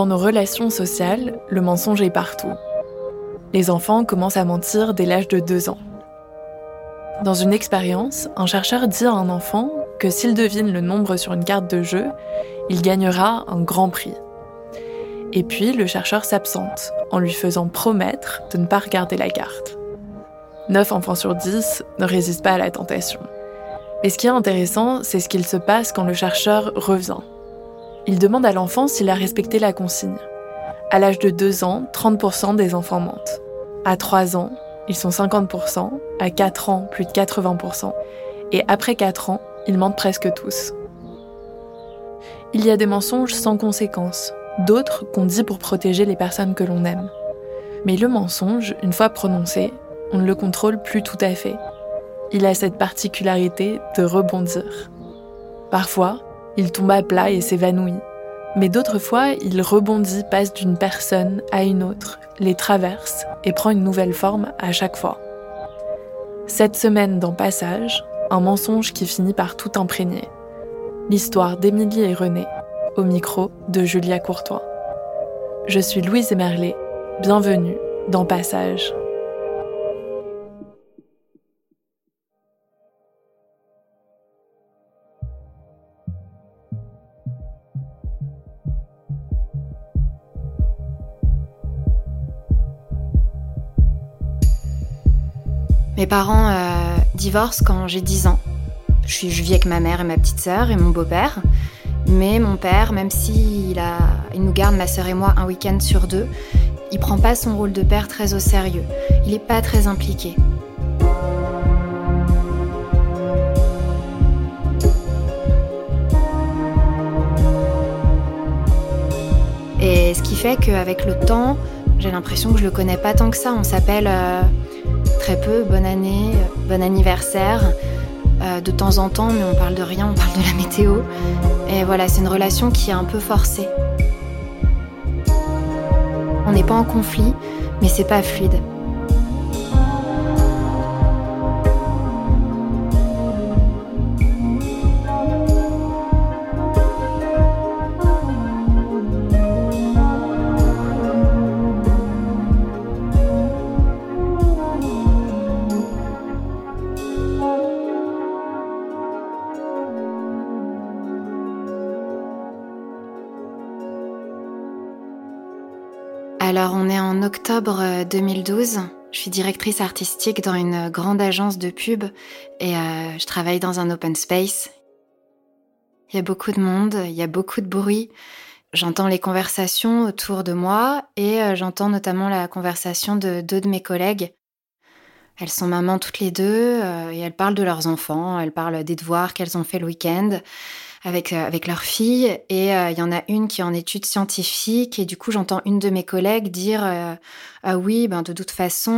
Dans nos relations sociales, le mensonge est partout. Les enfants commencent à mentir dès l'âge de 2 ans. Dans une expérience, un chercheur dit à un enfant que s'il devine le nombre sur une carte de jeu, il gagnera un grand prix. Et puis le chercheur s'absente en lui faisant promettre de ne pas regarder la carte. 9 enfants sur 10 ne résistent pas à la tentation. Mais ce qui est intéressant, c'est ce qu'il se passe quand le chercheur revient. Il demande à l'enfant s'il a respecté la consigne. À l'âge de 2 ans, 30% des enfants mentent. À 3 ans, ils sont 50%, à 4 ans, plus de 80%, et après 4 ans, ils mentent presque tous. Il y a des mensonges sans conséquence, d'autres qu'on dit pour protéger les personnes que l'on aime. Mais le mensonge, une fois prononcé, on ne le contrôle plus tout à fait. Il a cette particularité de rebondir. Parfois, il tombe à plat et s'évanouit. Mais d'autres fois, il rebondit, passe d'une personne à une autre, les traverse et prend une nouvelle forme à chaque fois. Cette semaine dans Passage, un mensonge qui finit par tout imprégner. L'histoire d'Émilie et René, au micro de Julia Courtois. Je suis Louise Emerlet, bienvenue dans Passage. Mes parents euh, divorcent quand j'ai 10 ans. Je, vis avec ma mère et ma petite sœur et mon beau-père. Mais mon père, même s'il il nous garde ma sœur et moi un week-end sur deux, il prend pas son rôle de père très au sérieux. Il est pas très impliqué. Et ce qui fait qu'avec le temps, j'ai l'impression que je le connais pas tant que ça. On s'appelle euh, très peu, bonne année, bon anniversaire, euh, de temps en temps, mais on parle de rien, on parle de la météo. Et voilà, c'est une relation qui est un peu forcée. On n'est pas en conflit, mais c'est pas fluide. Octobre 2012. Euh, je suis directrice artistique dans une grande agence de pub et euh, je travaille dans un open space. Il y a beaucoup de monde, il y a beaucoup de bruit. J'entends les conversations autour de moi et euh, j'entends notamment la conversation de deux de mes collègues. Elles sont mamans toutes les deux et elles parlent de leurs enfants, elles parlent des devoirs qu'elles ont fait le week-end avec, euh, avec leur fille. Et euh, il y en a une qui est en études scientifiques. Et du coup, j'entends une de mes collègues dire euh, Ah oui, ben, de toute façon,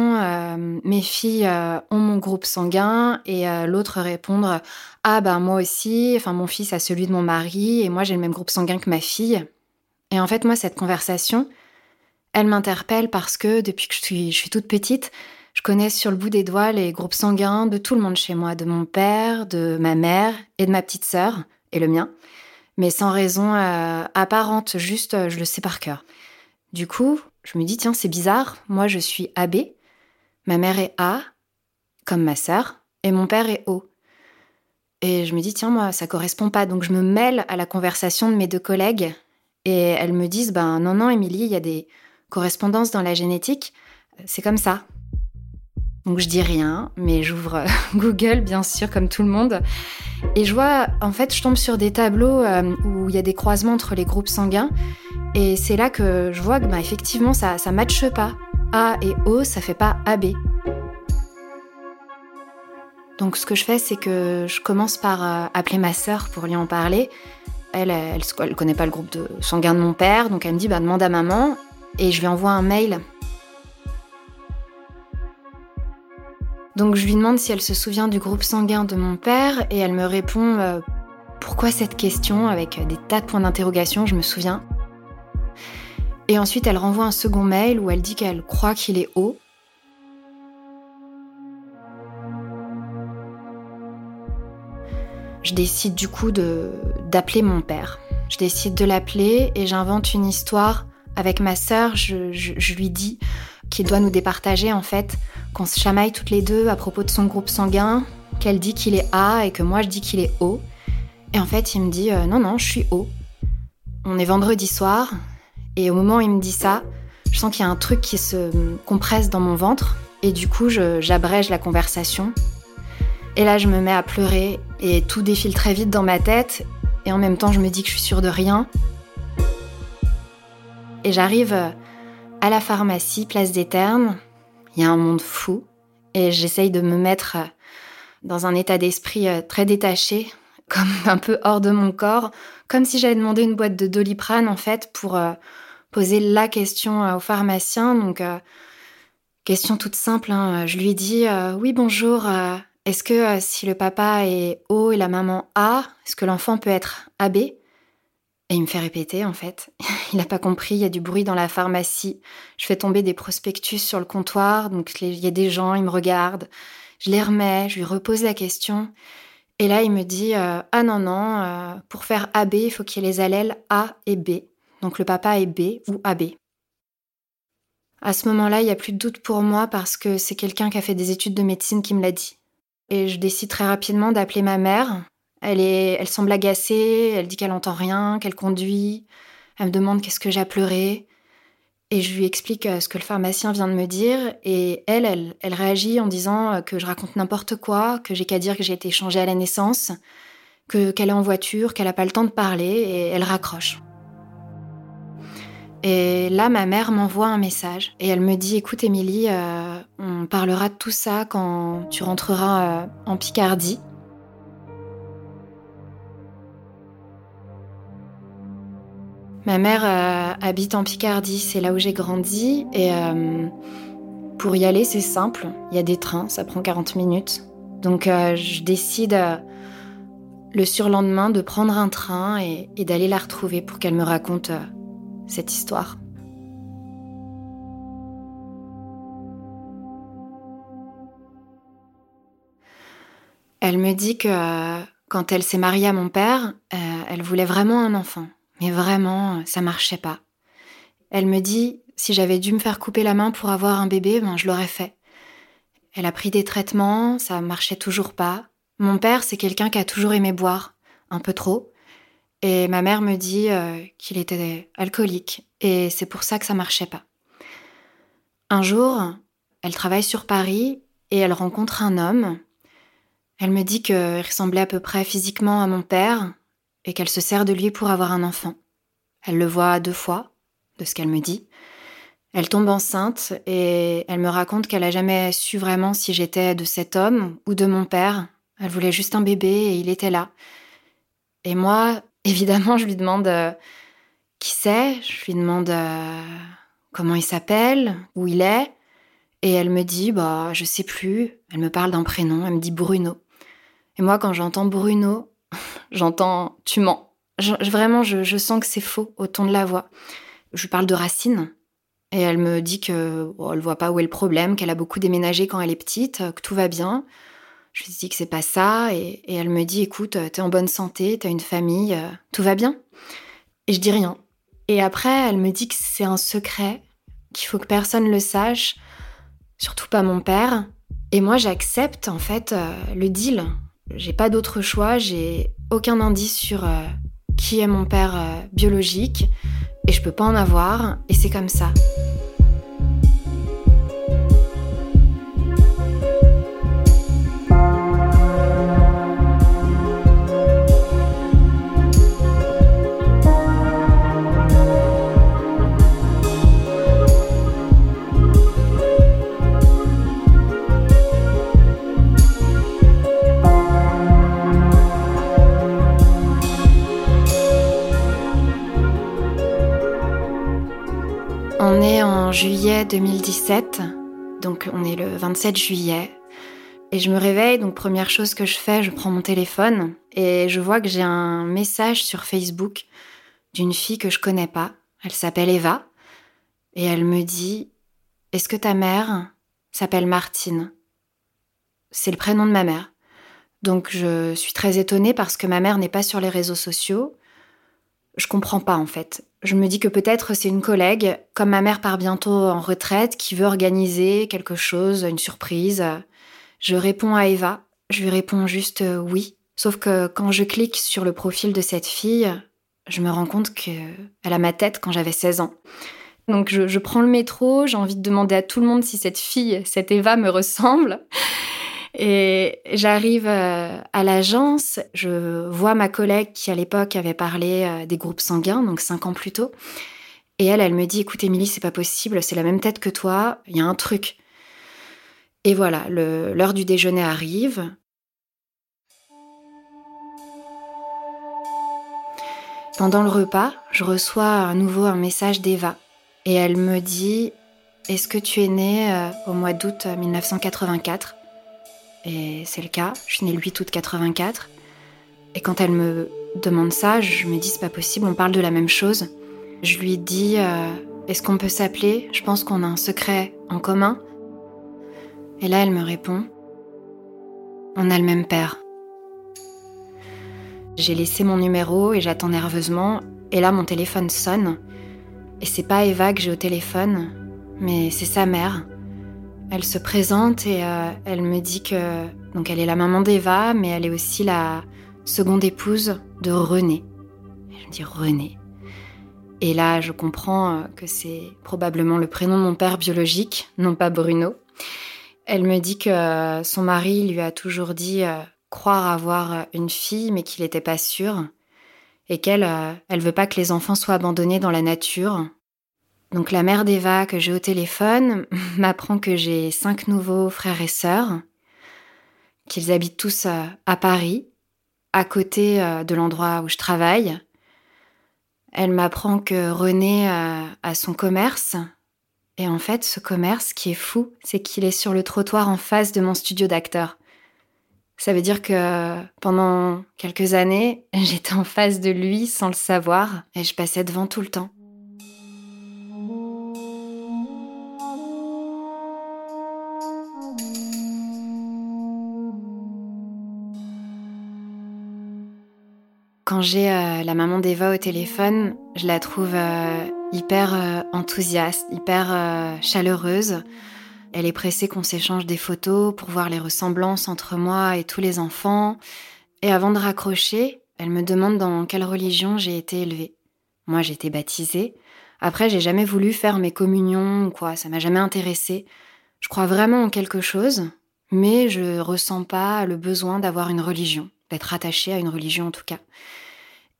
mes filles ont mon groupe sanguin. Et l'autre répondre Ah ben moi aussi, enfin mon fils a celui de mon mari. Et moi, j'ai le même groupe sanguin que ma fille. Et en fait, moi, cette conversation, elle m'interpelle parce que depuis que je suis, je suis toute petite, je connais sur le bout des doigts les groupes sanguins de tout le monde chez moi, de mon père, de ma mère et de ma petite sœur, et le mien, mais sans raison euh, apparente, juste euh, je le sais par cœur. Du coup, je me dis, tiens, c'est bizarre, moi je suis AB, ma mère est A, comme ma sœur, et mon père est O. Et je me dis, tiens, moi, ça correspond pas. Donc je me mêle à la conversation de mes deux collègues, et elles me disent, ben non, non, Émilie, il y a des correspondances dans la génétique, c'est comme ça. Donc je dis rien, mais j'ouvre Google bien sûr comme tout le monde. Et je vois, en fait, je tombe sur des tableaux euh, où il y a des croisements entre les groupes sanguins. Et c'est là que je vois que bah, effectivement ça ne matche pas. A et O, ça fait pas AB. Donc ce que je fais, c'est que je commence par euh, appeler ma sœur pour lui en parler. Elle, elle, connaît pas le groupe de sanguin de mon père, donc elle me dit bah, demande à maman. Et je lui envoie un mail Donc je lui demande si elle se souvient du groupe sanguin de mon père et elle me répond euh, pourquoi cette question avec des tas de points d'interrogation, je me souviens. Et ensuite elle renvoie un second mail où elle dit qu'elle croit qu'il est haut. Je décide du coup d'appeler mon père. Je décide de l'appeler et j'invente une histoire avec ma sœur. je lui dis qu'il doit nous départager en fait qu'on se chamaille toutes les deux à propos de son groupe sanguin, qu'elle dit qu'il est A et que moi je dis qu'il est O. Et en fait, il me dit euh, non, non, je suis O. On est vendredi soir, et au moment où il me dit ça, je sens qu'il y a un truc qui se compresse dans mon ventre, et du coup, j'abrège la conversation. Et là, je me mets à pleurer, et tout défile très vite dans ma tête, et en même temps, je me dis que je suis sûre de rien. Et j'arrive à la pharmacie, place des Ternes, il y a un monde fou et j'essaye de me mettre euh, dans un état d'esprit euh, très détaché, comme un peu hors de mon corps, comme si j'avais demandé une boîte de doliprane en fait pour euh, poser la question au pharmacien. Donc, question toute simple, hein. je lui dis Oui, bonjour, est-ce que si le papa est O et la maman A, est-ce que l'enfant peut être AB et il me fait répéter, en fait. Il n'a pas compris, il y a du bruit dans la pharmacie. Je fais tomber des prospectus sur le comptoir, donc il y a des gens, ils me regardent. Je les remets, je lui repose la question. Et là, il me dit euh, Ah non, non, euh, pour faire AB, il faut qu'il y ait les allèles A et B. Donc le papa est B ou AB. À ce moment-là, il n'y a plus de doute pour moi parce que c'est quelqu'un qui a fait des études de médecine qui me l'a dit. Et je décide très rapidement d'appeler ma mère, elle, est, elle semble agacée, elle dit qu'elle entend rien, qu'elle conduit. Elle me demande qu'est-ce que j'ai pleuré. Et je lui explique euh, ce que le pharmacien vient de me dire. Et elle, elle, elle réagit en disant euh, que je raconte n'importe quoi, que j'ai qu'à dire que j'ai été changée à la naissance, que qu'elle est en voiture, qu'elle n'a pas le temps de parler, et elle raccroche. Et là, ma mère m'envoie un message et elle me dit "Écoute, Émilie, euh, on parlera de tout ça quand tu rentreras en Picardie." Ma mère euh, habite en Picardie, c'est là où j'ai grandi. Et euh, pour y aller, c'est simple. Il y a des trains, ça prend 40 minutes. Donc euh, je décide le surlendemain de prendre un train et, et d'aller la retrouver pour qu'elle me raconte cette histoire. Elle me dit que quand elle s'est mariée à mon père, elle voulait vraiment un enfant. Mais vraiment, ça marchait pas. Elle me dit, si j'avais dû me faire couper la main pour avoir un bébé, ben je l'aurais fait. Elle a pris des traitements, ça marchait toujours pas. Mon père, c'est quelqu'un qui a toujours aimé boire, un peu trop. Et ma mère me dit euh, qu'il était alcoolique, et c'est pour ça que ça marchait pas. Un jour, elle travaille sur Paris et elle rencontre un homme. Elle me dit qu'il ressemblait à peu près physiquement à mon père, et qu'elle se sert de lui pour avoir un enfant. Elle le voit deux fois, de ce qu'elle me dit. Elle tombe enceinte et elle me raconte qu'elle a jamais su vraiment si j'étais de cet homme ou de mon père. Elle voulait juste un bébé et il était là. Et moi, évidemment, je lui demande euh, qui c'est, je lui demande euh, comment il s'appelle, où il est? Et elle me dit, bah, je sais plus. Elle me parle d'un prénom, elle me dit Bruno. Et moi, quand j'entends Bruno, j'entends tu mens. vraiment, je, sens que c'est faux au ton de la voix. Je parle de racines. Et elle me dit que ne elle voit pas où est le problème, qu'elle a beaucoup déménagé quand elle est petite, que tout va bien. Je lui dis que c'est pas ça, et, elle me dit écoute, t'es en bonne santé, t'as une famille, euh, tout va bien. Et je dis rien. Et après, elle me dit que c'est un secret, qu'il faut que personne le sache, surtout pas mon père. Et moi, j'accepte en fait euh, le deal. J'ai pas d'autre choix, j'ai aucun indice sur euh, qui est mon père biologique, et je peux pas en avoir, et c'est comme ça. Juillet 2017, donc on est le 27 juillet, et je me réveille, donc première chose que je fais, je prends mon téléphone et je vois que j'ai un message sur Facebook d'une fille que je connais pas. Elle s'appelle Eva et elle me dit Est-ce que ta mère s'appelle Martine? C'est le prénom de ma mère. Donc je suis très étonnée parce que ma mère n'est pas sur les réseaux sociaux. Je comprends pas en fait. Je me dis que peut-être c'est une collègue, comme ma mère part bientôt en retraite, qui veut organiser quelque chose, une surprise. Je réponds à Eva. Je lui réponds juste euh, oui. Sauf que quand je clique sur le profil de cette fille, je me rends compte qu'elle a ma tête quand j'avais 16 ans. Donc je, je prends le métro, j'ai envie de demander à tout le monde si cette fille, cette Eva me ressemble. Et j'arrive euh, à l'agence, je vois ma collègue qui à l'époque avait parlé euh, des groupes sanguins, donc cinq ans plus tôt. Et elle, elle me dit, écoute Émilie, c'est pas possible, c'est la même tête que toi, il y a un truc. Et voilà, l'heure du déjeuner arrive. Pendant le repas, je reçois à nouveau un message d'Eva. Et elle me dit, est-ce que tu es née euh, au mois d'août 1984 et c'est le cas, je suis née le 8 août 84. Et quand elle me demande ça, je me dis c'est pas possible, on parle de la même chose. Je lui dis euh, est-ce qu'on peut s'appeler? Je pense qu'on a un secret en commun. Et là, elle me répond on a le même père. J'ai laissé mon numéro et j'attends nerveusement. Et là, mon téléphone sonne. Et c'est pas Eva que j'ai au téléphone, mais c'est sa mère. Elle se présente et euh, elle me dit que donc elle est la maman d'Eva, mais elle est aussi la seconde épouse de René. je me dis René. Et là, je comprends euh, que c'est probablement le prénom de mon père biologique, non pas Bruno. Elle me dit que euh, son mari lui a toujours dit croire avoir une fille, mais qu'il n'était pas sûr, et qu'elle, elle veut pas que les enfants soient abandonnés dans la nature, donc la mère d'Eva que j'ai au téléphone m'apprend que j'ai cinq nouveaux frères et sœurs, qu'ils habitent tous euh, à Paris, à côté euh, de l'endroit où je travaille. Elle m'apprend que René euh, a son commerce. Et en fait, ce commerce, ce qui est fou, c'est qu'il est sur le trottoir en face de mon studio d'acteur. Ça veut dire que pendant quelques années, j'étais en face de lui sans le savoir et je passais devant tout le temps. Quand j'ai euh, la maman d'Eva au téléphone, je la trouve euh, hyper euh, enthousiaste, hyper chaleureuse. Elle est pressée qu'on s'échange des photos pour voir les ressemblances entre moi et tous les enfants. Et avant de raccrocher, elle me demande dans quelle religion j'ai été élevée. Moi, j'ai été baptisée. Après, j'ai jamais voulu faire mes communions ou quoi, ça m'a jamais intéressée. Je crois vraiment en quelque chose, mais je ressens pas le besoin d'avoir une religion, d'être attachée à une religion en tout cas.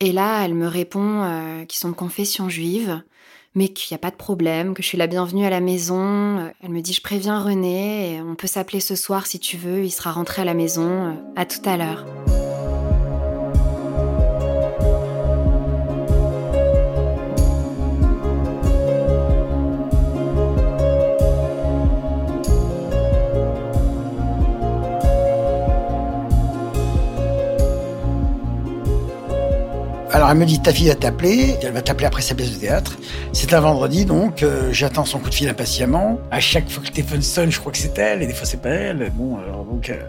Et là, elle me répond euh, qu'ils sont de confession juive, mais qu'il n'y a pas de problème, que je suis la bienvenue à la maison. Euh, elle me dit, je préviens René, on peut s'appeler ce soir si tu veux, il sera rentré à la maison. Euh, à tout à l'heure. Alors elle me dit ta fille va t'appeler, elle va t'appeler après sa pièce de théâtre. C'est un vendredi donc euh, j'attends son coup de fil impatiemment. À chaque fois que le téléphone sonne, je crois que c'est elle et des fois c'est pas elle. Bon alors donc euh,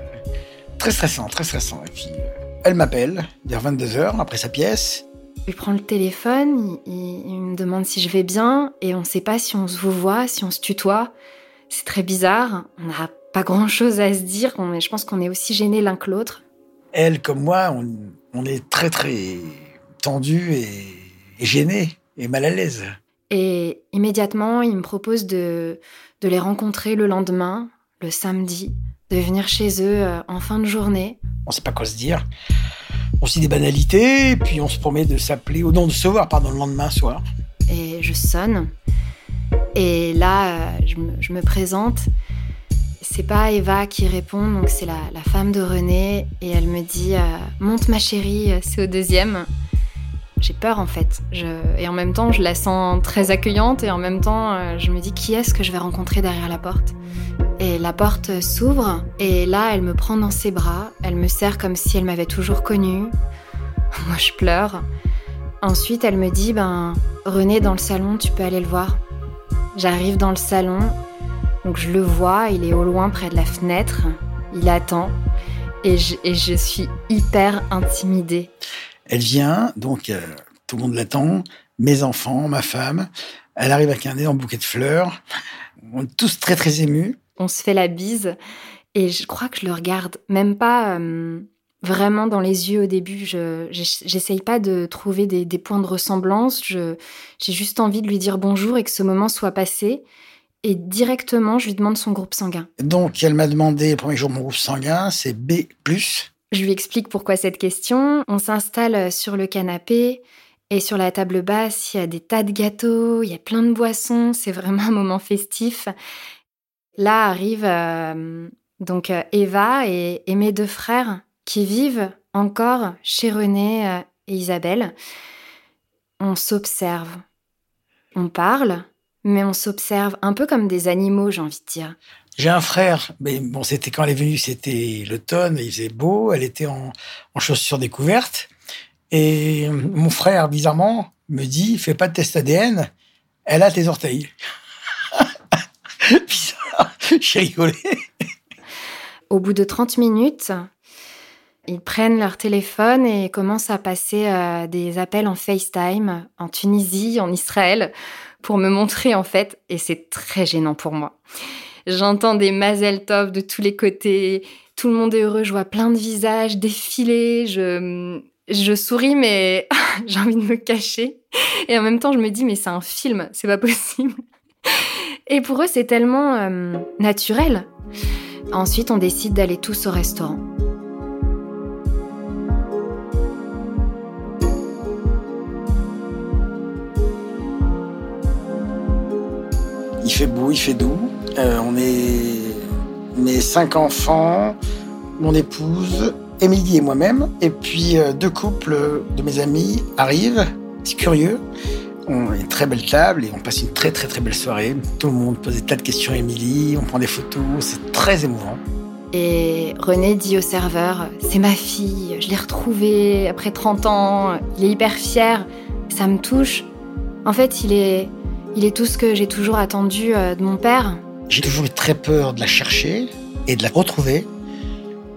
très stressant, très stressant. Et puis euh, elle m'appelle vers 22 h après sa pièce. Il prend le téléphone, il, il, me demande si je vais bien et on ne sait pas si on se vous voit, si on se tutoie. C'est très bizarre. On n'a pas grand chose à se dire, mais je pense qu'on est aussi gênés l'un que l'autre. Elle comme moi, on, on est très très tendu et, et gêné et mal à l'aise. Et immédiatement, il me propose de, de les rencontrer le lendemain, le samedi, de venir chez eux euh, en fin de journée. On sait pas quoi se dire. On se dit des banalités, puis on se promet de s'appeler, ou non, de se voir, pardon, le lendemain soir. Et je sonne. Et là, euh, je me, je me présente. C'est pas Eva qui répond, donc c'est la, la, femme de René. Et elle me dit euh, Monte ma chérie, c'est au deuxième j'ai peur en fait. Et en même temps, je la sens très accueillante et en même temps, euh, je me dis qui est-ce que je vais rencontrer derrière la porte? Et la porte s'ouvre et là, elle me prend dans ses bras, elle me serre comme si elle m'avait toujours connue. Moi, je pleure. Ensuite, elle me dit ben René dans le salon, tu peux aller le voir. J'arrive dans le salon, donc je le vois, il est au loin près de la fenêtre, il attend et je suis hyper intimidée. Elle vient, donc euh, tout le monde l'attend, mes enfants, ma femme. Elle arrive avec un énorme bouquet de fleurs. On est tous très très émus. On se fait la bise et je crois que je le regarde même pas euh, vraiment dans les yeux au début. Je j'essaye pas de trouver des, des, points de ressemblance. J'ai juste envie de lui dire bonjour et que ce moment soit passé. Et directement, je lui demande son groupe sanguin. Donc, elle m'a demandé le premier jour mon groupe sanguin, c'est B+. Je lui explique pourquoi cette question. On s'installe sur le canapé et sur la table basse, il y a des tas de gâteaux, il y a plein de boissons. C'est vraiment un moment festif. Là arrive euh, donc euh, Eva et, et, mes deux frères qui vivent encore chez René euh, et Isabelle. On s'observe, on parle, mais on s'observe un peu comme des animaux, j'ai envie de dire. J'ai un frère, mais bon, c'était quand elle est venue, c'était l'automne, il faisait beau, elle était en, en, chaussures découvertes. Et mon frère, bizarrement, me dit, fais pas de test ADN, elle a tes orteils. Bizarre, j'ai rigolé. Au bout de 30 minutes, ils prennent leur téléphone et commencent à passer euh, des appels en FaceTime en Tunisie, en Israël, pour me montrer en fait, et c'est très gênant pour moi. J'entends des mazel tov de tous les côtés, tout le monde est heureux, je vois plein de visages défiler, je, souris mais j'ai envie de me cacher. Et en même temps, je me dis mais c'est un film, c'est pas possible. Et pour eux, c'est tellement euh, naturel. Ensuite, on décide d'aller tous au restaurant. Il fait beau, il fait doux. Euh, on est mes cinq enfants, mon épouse, Émilie et moi-même. Et puis euh, deux couples de mes amis arrivent. C'est curieux. On a une très belle table et on passe une très très très belle soirée. Tout le monde pose des tas de questions à Émilie, on prend des photos, c'est très émouvant. Et René dit au serveur C'est ma fille, je l'ai retrouvée après 30 ans, il est hyper fier, ça me touche. En fait, il est, il est tout ce que j'ai toujours attendu euh, de mon père. J'ai toujours eu très peur de la chercher et de la retrouver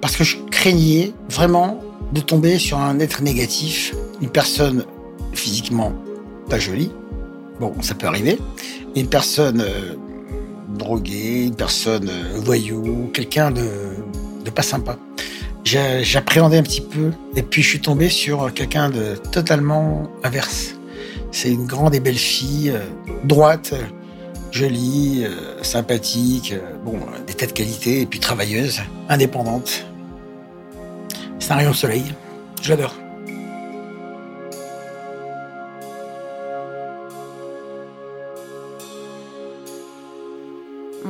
parce que je craignais vraiment de tomber sur un être négatif, une personne physiquement pas jolie. Bon, ça peut arriver. Une personne euh, droguée, une personne euh, voyou, quelqu'un de, de pas sympa. J'appréhendais un petit peu. Et puis je suis tombé sur quelqu'un de totalement inverse. C'est une grande et belle fille, euh, droite, jolie, euh, sympathique, euh, bon, des tas de qualité, et puis travailleuse, indépendante. C'est un rayon de soleil. Je l'adore.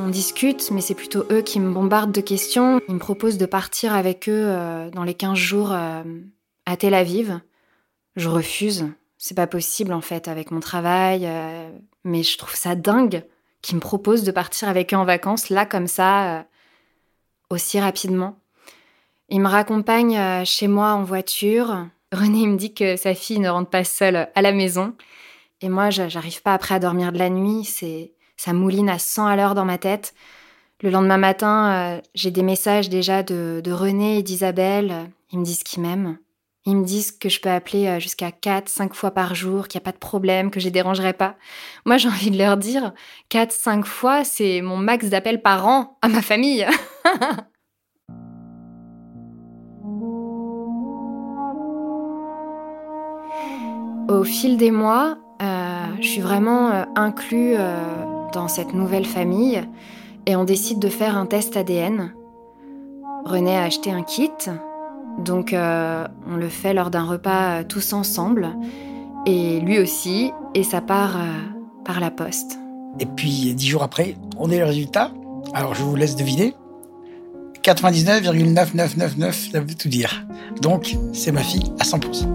On discute, mais c'est plutôt eux qui me bombardent de questions. Ils me proposent de partir avec eux euh, dans les 15 jours euh, à Tel Aviv. Je refuse. C'est pas possible en fait avec mon travail. Euh, mais je trouve ça dingue qu'ils me proposent de partir avec eux en vacances, là comme ça, euh, aussi rapidement. Ils me raccompagnent euh, chez moi en voiture. René me dit que sa fille ne rentre pas seule à la maison. Et moi, j'arrive pas après à dormir de la nuit. C'est ça mouline à 100 à l'heure dans ma tête. Le lendemain matin, euh, j'ai des messages déjà de, René et d'Isabelle. Ils me disent qu'ils m'aiment. Ils me disent que je peux appeler euh, jusqu'à 4, 5 fois par jour, qu'il n'y a pas de problème, que je les dérangerai pas. Moi, j'ai envie de leur dire 4, 5 fois, c'est mon max d'appels par an à ma famille. Au fil des mois, euh, je suis vraiment euh, inclus dans cette nouvelle famille et on décide de faire un test ADN. René a acheté un kit, donc euh, on le fait lors d'un repas euh, tous ensemble, et lui aussi, et ça part euh, par la poste. Et puis dix jours après, on est le résultat. Alors je vous laisse deviner. 99,9999, ça veut tout dire. Donc c'est ma fille à 100%.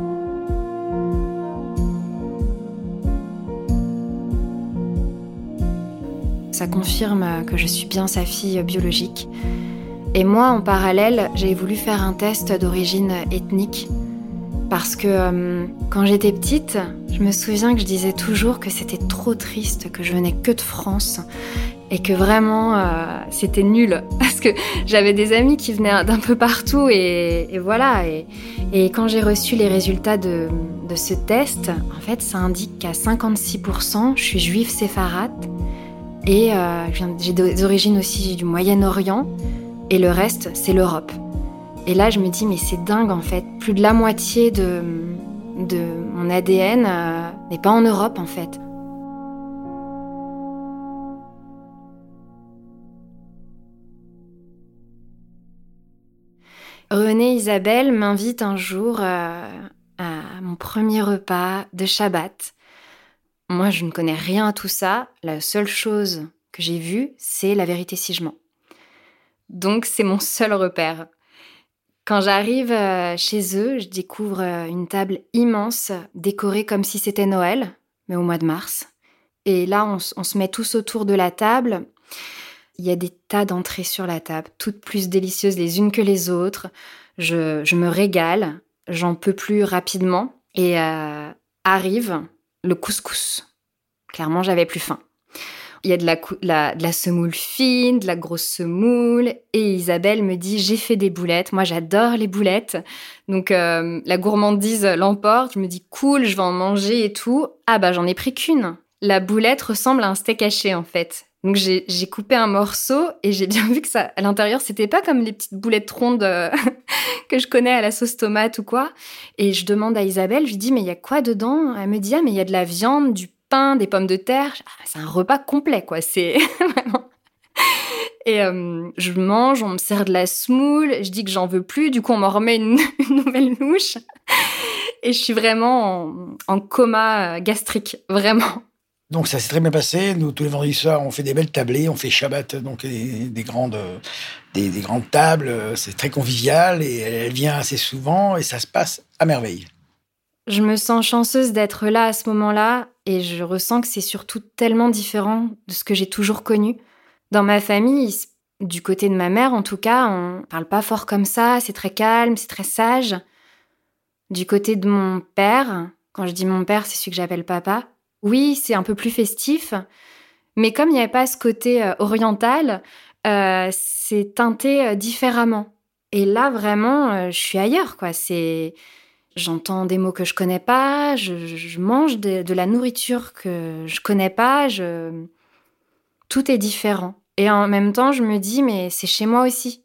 Ça confirme que je suis bien sa fille biologique. Et moi, en parallèle, j'ai voulu faire un test d'origine ethnique. Parce que euh, quand j'étais petite, je me souviens que je disais toujours que c'était trop triste, que je venais que de France et que vraiment euh, c'était nul. Parce que j'avais des amis qui venaient d'un peu partout et, voilà. Et, quand j'ai reçu les résultats de, ce test, en fait, ça indique qu'à 56%, je suis juive séfarade et euh, j'ai des origines aussi du Moyen-Orient. Et le reste, c'est l'Europe. Et là, je me dis, mais c'est dingue en fait. Plus de la moitié de, mon ADN euh, n'est pas en Europe en fait. René Isabelle m'invite un jour euh, à mon premier repas de Shabbat. Moi, je ne connais rien à tout ça. La seule chose que j'ai vue, c'est la vérité si je mens. Donc c'est mon seul repère. Quand j'arrive euh, chez eux, je découvre euh, une table immense, décorée comme si c'était Noël, mais au mois de mars. Et là, on, se met tous autour de la table. Il y a des tas d'entrées sur la table, toutes plus délicieuses les unes que les autres. Je, me régale, j'en peux plus rapidement. Et euh, arrive le couscous. Clairement, j'avais plus faim. Il y a de la, semoule fine, de la grosse semoule. Et Isabelle me dit J'ai fait des boulettes. Moi, j'adore les boulettes. Donc, euh, la gourmandise l'emporte. Je me dis Cool, je vais en manger et tout. Ah, bah, j'en ai pris qu'une. La boulette ressemble à un steak haché, en fait. Donc, j'ai coupé un morceau et j'ai bien vu que ça, à l'intérieur, c'était pas comme les petites boulettes rondes euh, que je connais à la sauce tomate ou quoi. Et je demande à Isabelle, je lui dis Mais il y a quoi dedans? Elle me dit Ah, mais il y a de la viande, du des pommes de terre. Ah, c'est un repas complet, quoi. C'est vraiment. Et euh, je mange, on me sert de la semoule, je dis que j'en veux plus, du coup on m'en remet une, nouvelle louche. Et je suis vraiment en, coma gastrique, vraiment. Donc ça s'est très bien passé. Nous, tous les vendredis soirs, on fait des belles tablées, on fait Shabbat, donc des, grandes, des, des, grandes tables. C'est très convivial et elle vient assez souvent et ça se passe à merveille. Je me sens chanceuse d'être là à ce moment-là et je ressens que c'est surtout tellement différent de ce que j'ai toujours connu. Dans ma famille, du côté de ma mère en tout cas, on parle pas fort comme ça, c'est très calme, c'est très sage. Du côté de mon père, quand je dis mon père, c'est celui que j'appelle papa, oui, c'est un peu plus festif, mais comme il n'y avait pas ce côté euh, oriental, euh, c'est teinté euh, différemment. Et là, vraiment, je suis ailleurs, quoi. C'est J'entends des mots que je connais pas, je, mange de, la nourriture que je connais pas, je... tout est différent. Et en même temps, je me dis, mais c'est chez moi aussi.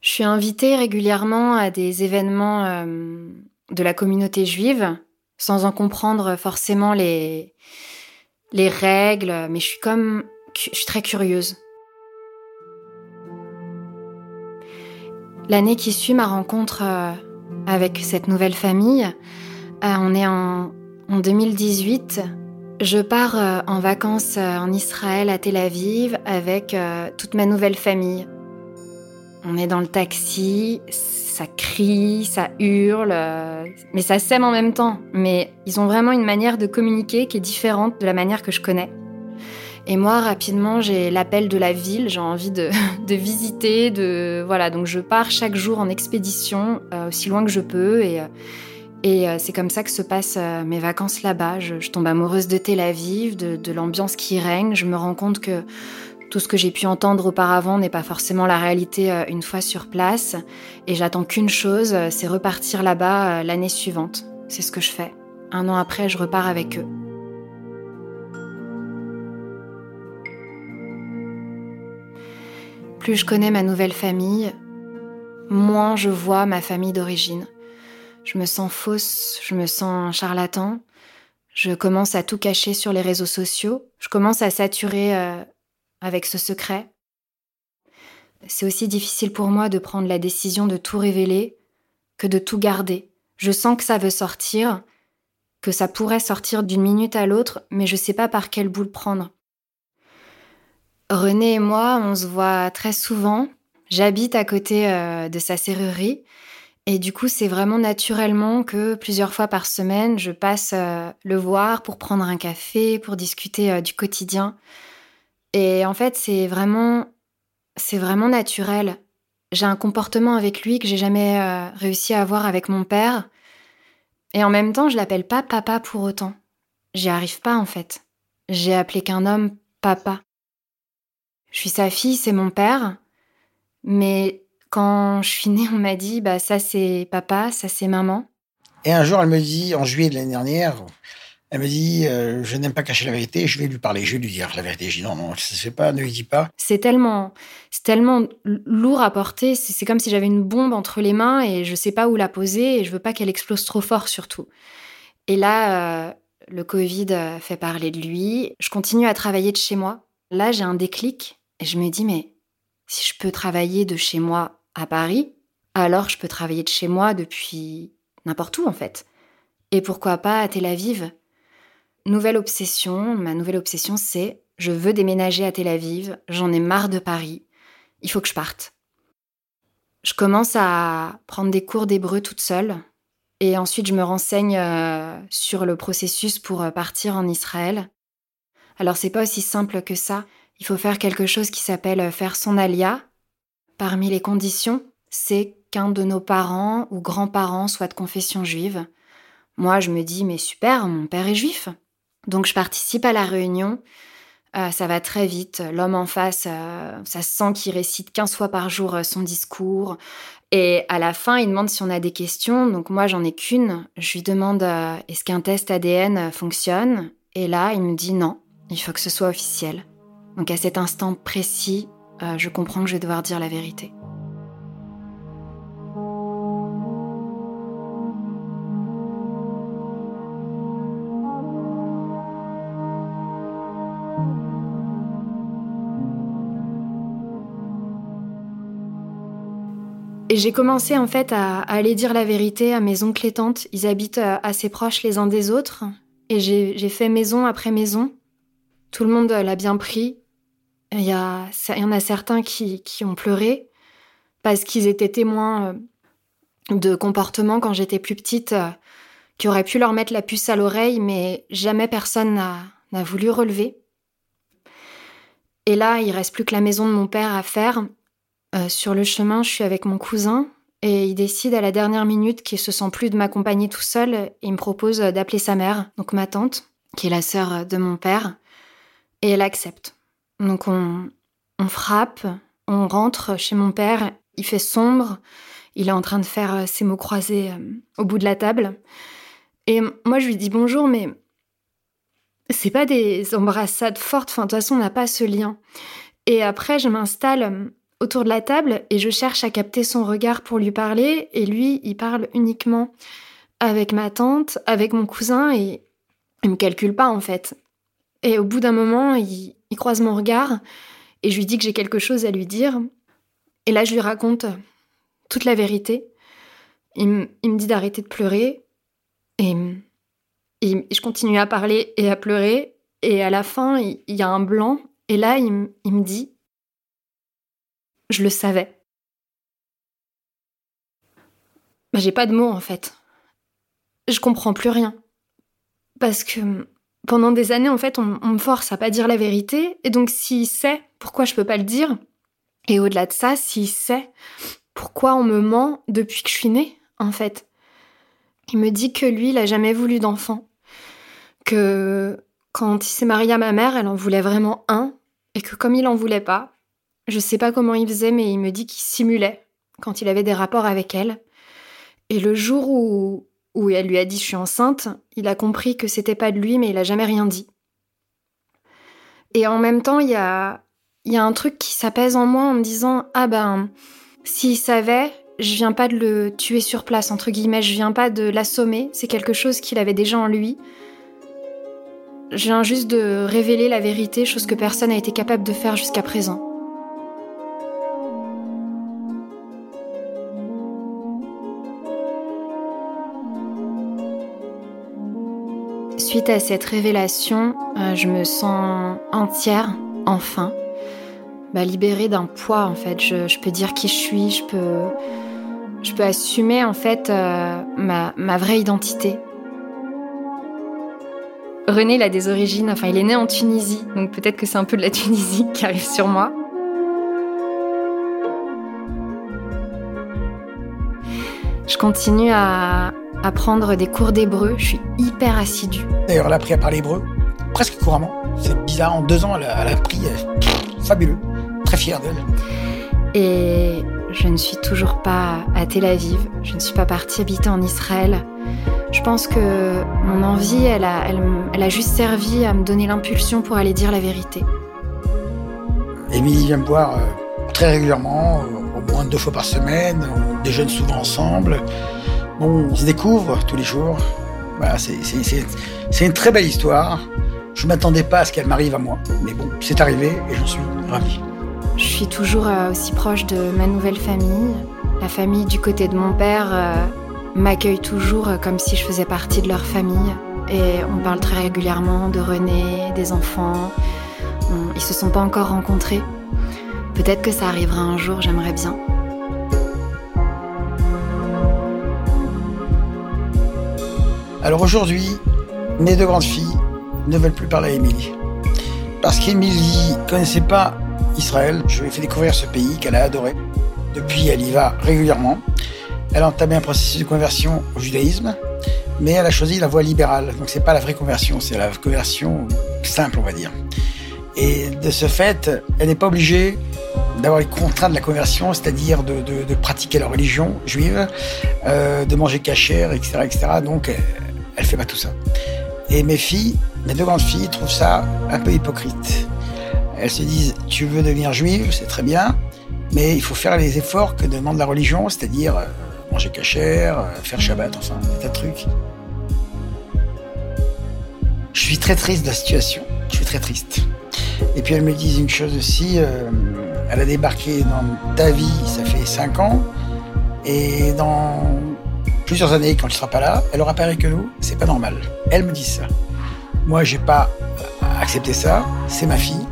Je suis invitée régulièrement à des événements euh, de la communauté juive, sans en comprendre forcément les, les règles, mais je suis comme, je suis très curieuse. L'année qui suit ma rencontre euh, avec cette nouvelle famille. Euh, on est en, 2018. Je pars euh, en vacances euh, en Israël à Tel Aviv avec toute ma nouvelle famille. On est dans le taxi, ça crie, ça hurle, mais ça s'aime en même temps. Mais ils ont vraiment une manière de communiquer qui est différente de la manière que je connais. Et moi, rapidement, j'ai l'appel de la ville, j'ai envie de, visiter, de voilà. Donc je pars chaque jour en expédition, euh, aussi loin que je peux, et, et euh, c'est comme ça que se passent euh, mes vacances là-bas. Je, tombe amoureuse de Tel Aviv, de, de l'ambiance qui règne. Je me rends compte que tout ce que j'ai pu entendre auparavant n'est pas forcément la réalité une fois sur place, et j'attends qu'une chose, c'est repartir là-bas l'année suivante. C'est ce que je fais. Un an après, je repars avec eux. Plus je connais ma nouvelle famille, moins je vois ma famille d'origine. Je me sens fausse, je me sens charlatan. Je commence à tout cacher sur les réseaux sociaux. Je commence à saturer euh, avec ce secret. C'est aussi difficile pour moi de prendre la décision de tout révéler que de tout garder. Je sens que ça veut sortir, que ça pourrait sortir d'une minute à l'autre, mais je ne sais pas par quel bout le prendre. René et moi, on se voit très souvent. J'habite à côté euh, de sa serrurerie. Et du coup, c'est vraiment naturellement que plusieurs fois par semaine, je passe euh, le voir pour prendre un café, pour discuter euh, du quotidien. Et en fait, c'est vraiment, c'est vraiment naturel. J'ai un comportement avec lui que j'ai jamais réussi à avoir avec mon père. Et en même temps, je l'appelle pas papa pour autant. J'y arrive pas en fait. J'ai appelé qu'un homme papa. Je suis sa fille, c'est mon père. Mais quand je suis née, on m'a dit, bah ça c'est papa, ça c'est maman. Et un jour, elle me dit, en juillet de l'année dernière, elle me dit, euh, je n'aime pas cacher la vérité, je vais lui parler, je vais lui dire la vérité. Je dis non, non, ça se fait pas, ne lui dis pas. C'est tellement, c'est tellement lourd à porter. C'est comme si j'avais une bombe entre les mains et je sais pas où la poser et je veux pas qu'elle explose trop fort surtout. Et là, euh, le Covid fait parler de lui. Je continue à travailler de chez moi. Là, j'ai un déclic et je me dis, mais si je peux travailler de chez moi à Paris, alors je peux travailler de chez moi depuis n'importe où en fait. Et pourquoi pas à Tel Aviv? Nouvelle obsession, ma nouvelle obsession c'est je veux déménager à Tel Aviv, j'en ai marre de Paris, il faut que je parte. Je commence à prendre des cours d'hébreu toute seule et ensuite je me renseigne euh, sur le processus pour euh, partir en Israël. Alors c'est pas aussi simple que ça. Il faut faire quelque chose qui s'appelle faire son alia. Parmi les conditions, c'est qu'un de nos parents ou grands-parents soit de confession juive. Moi, je me dis, mais super, mon père est juif. Donc, je participe à la réunion. Euh, ça va très vite. L'homme en face, euh, ça sent qu'il récite 15 fois par jour euh, son discours. Et à la fin, il demande si on a des questions. Donc, moi, j'en ai qu'une. Je lui demande est-ce qu'un test ADN fonctionne? Et là, il me dit non, il faut que ce soit officiel. Donc à cet instant précis, euh, je comprends que je vais devoir dire la vérité. Et j'ai commencé en fait à, aller dire la vérité à mes oncles et tantes. Ils habitent euh, assez proches les uns des autres. Et j'ai fait maison après maison. Tout le monde l'a bien pris. Il y, en a certains qui, qui ont pleuré parce qu'ils étaient témoins euh, de comportements quand j'étais plus petite euh, qui auraient pu leur mettre la puce à l'oreille, mais jamais personne n'a voulu relever. Et là, il reste plus que la maison de mon père à faire. Euh, sur le chemin, je suis avec mon cousin et il décide à la dernière minute qu'il se sent plus de m'accompagner tout seul et il me propose d'appeler sa mère, donc ma tante, qui est la sœur de mon père, et elle accepte. Donc on, frappe, on rentre chez mon père, il fait sombre, il est en train de faire euh, ses mots croisés euh, au bout de la table. Et moi, je lui dis bonjour, mais c'est pas des embrassades fortes, enfin, de toute façon, on n'a pas ce lien. Et après, je m'installe euh, autour de la table et je cherche à capter son regard pour lui parler. Et lui, il parle uniquement avec ma tante, avec mon cousin et il me calcule pas en fait. Et au bout d'un moment, il, il croise mon regard et je lui dis que j'ai quelque chose à lui dire. Et là, je lui raconte toute la vérité. Il, me dit d'arrêter de pleurer. Et, je continue à parler et à pleurer. Et à la fin, il, y a un blanc. Et là, il, me dit Je le savais. Bah, j'ai pas de mots en fait. Je comprends plus rien. Parce que pendant des années, en fait, on, me force à pas dire la vérité. Et donc, s'il sait, pourquoi je peux pas le dire Et au-delà de ça, s'il sait, pourquoi on me ment depuis que je suis née, en fait Il me dit que lui, il a jamais voulu d'enfant. Que quand il s'est marié à ma mère, elle en voulait vraiment un. Et que comme il en voulait pas, je sais pas comment il faisait, mais il me dit qu'il simulait quand il avait des rapports avec elle. Et le jour où, où elle lui a dit je suis enceinte, il a compris que c'était pas de lui, mais il a jamais rien dit. Et en même temps, il y a, y a un truc qui s'apaise en moi en me disant ah ben s'il savait, je viens pas de le tuer sur place entre guillemets, je viens pas de l'assommer, c'est quelque chose qu'il avait déjà en lui. Je viens juste de révéler la vérité, chose que personne n'a été capable de faire jusqu'à présent. Suite à cette révélation, euh, je me sens entière, enfin, bah, libérée d'un poids en fait. Je, peux dire qui je suis, je peux, je peux assumer en fait euh, ma, ma vraie identité. René, il a des origines, enfin, il est né en Tunisie, donc peut-être que c'est un peu de la Tunisie qui arrive sur moi. Je continue à, à prendre des cours d'hébreu. Je suis hyper assidue. D'ailleurs, elle a appris à parler hébreu presque couramment. C'est bizarre, en deux ans, elle a, appris. Euh, fabuleux. Très fière d'elle. Et je ne suis toujours pas à Tel Aviv. Je ne suis pas partie habiter en Israël. Je pense que mon envie, elle a, elle, a juste servi à me donner l'impulsion pour aller dire la vérité. Émilie vient me voir euh, très régulièrement, euh, au moins deux fois par semaine. On déjeune souvent ensemble. On se découvre tous les jours. C'est une très belle histoire. Je ne m'attendais pas à ce qu'elle m'arrive à moi. Mais bon, c'est arrivé et j'en suis ravi. Je suis toujours euh, aussi proche de ma nouvelle famille. La famille du côté de mon père euh, m'accueille toujours euh, comme si je faisais partie de leur famille. Et on parle très régulièrement de René, des enfants. Ils se sont pas encore rencontrés. Peut-être que ça arrivera un jour, j'aimerais bien. Alors aujourd'hui, mes deux grandes filles ne veulent plus parler à Émilie. Parce qu'Émilie connaissait pas Israël. Je lui ai fait découvrir ce pays qu'elle a adoré. Depuis, elle y va régulièrement. Elle a entamé un processus de conversion au judaïsme, mais elle a choisi la voie libérale. Donc c'est pas la vraie conversion, c'est la conversion simple, on va dire. Et de ce fait, elle n'est pas obligée d'avoir les contraintes de la conversion, c'est-à-dire de, pratiquer la religion juive, euh, de manger cachère, etc., etc. Donc elle fait pas tout ça. Et mes filles, mes deux grandes filles, trouvent ça un peu hypocrite. Elles se disent, tu veux devenir juive, c'est très bien, mais il faut faire les efforts que demande la religion, c'est-à-dire euh, manger cachère, euh, faire Shabbat, enfin, des tas de trucs. Je suis très triste de la situation. Je suis très triste. Et puis elles me disent une chose aussi, elle a débarqué dans ta vie, ça fait cinq ans, et dans plusieurs années quand tu seras pas là, elle aura pareil que nous, c'est pas normal. Elle me dit ça. Moi, j'ai pas accepté ça, c'est ma fille,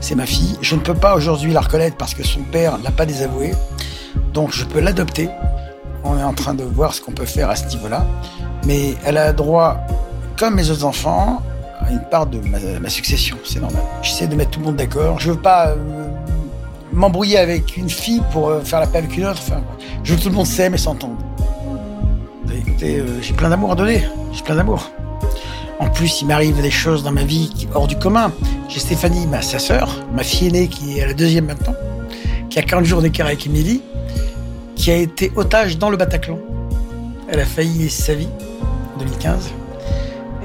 c'est ma fille. Je ne peux pas aujourd'hui la reconnaître parce que son père l'a pas désavoué, donc je peux l'adopter. On est en train de voir ce qu'on peut faire à ce niveau-là, mais elle a droit, comme mes autres enfants, à une part de ma, succession, c'est normal. J'essaie de mettre tout le monde d'accord. Je veux pas euh, m'embrouiller avec une fille pour euh, faire la paix avec une autre. Je veux que tout le monde s'aime et s'entende. Euh, j'ai plein d'amour à donner. J'ai plein d'amour. En plus, il m'arrive des choses dans ma vie qui, hors du commun. J'ai Stéphanie, ma sa sœur, ma fille aînée qui est à la deuxième maintenant, qui a 40 jours d'écart avec Émilie, qui a été otage dans le Bataclan. Elle a failli sa vie en 2015.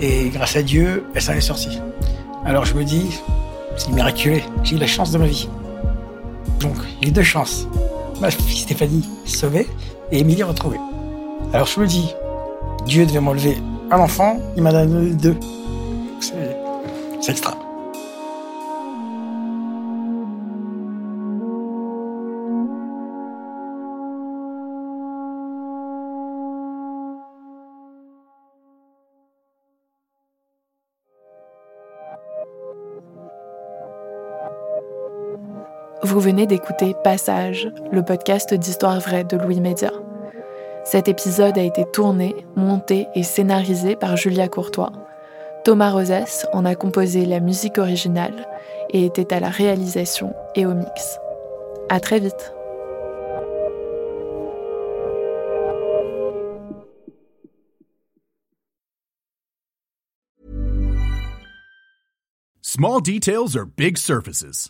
Et grâce à Dieu, elle s'en est sortie. Alors je me dis, c'est miraculé. J'ai eu la chance de ma vie. Donc, j'ai deux chances. Ma fille Stéphanie sauvée et Émilie retrouvée. Alors je me dis, Dieu devait m'enlever un enfant, il m'a donné deux. C'est extra. Vous venez d'écouter Passage, le podcast d'histoire vraie de Louis Média. Cet épisode a été tourné, monté et scénarisé par Julia Courtois. Thomas Rosas en a composé la musique originale et était à la réalisation et au mix. À très vite. Small details are big surfaces.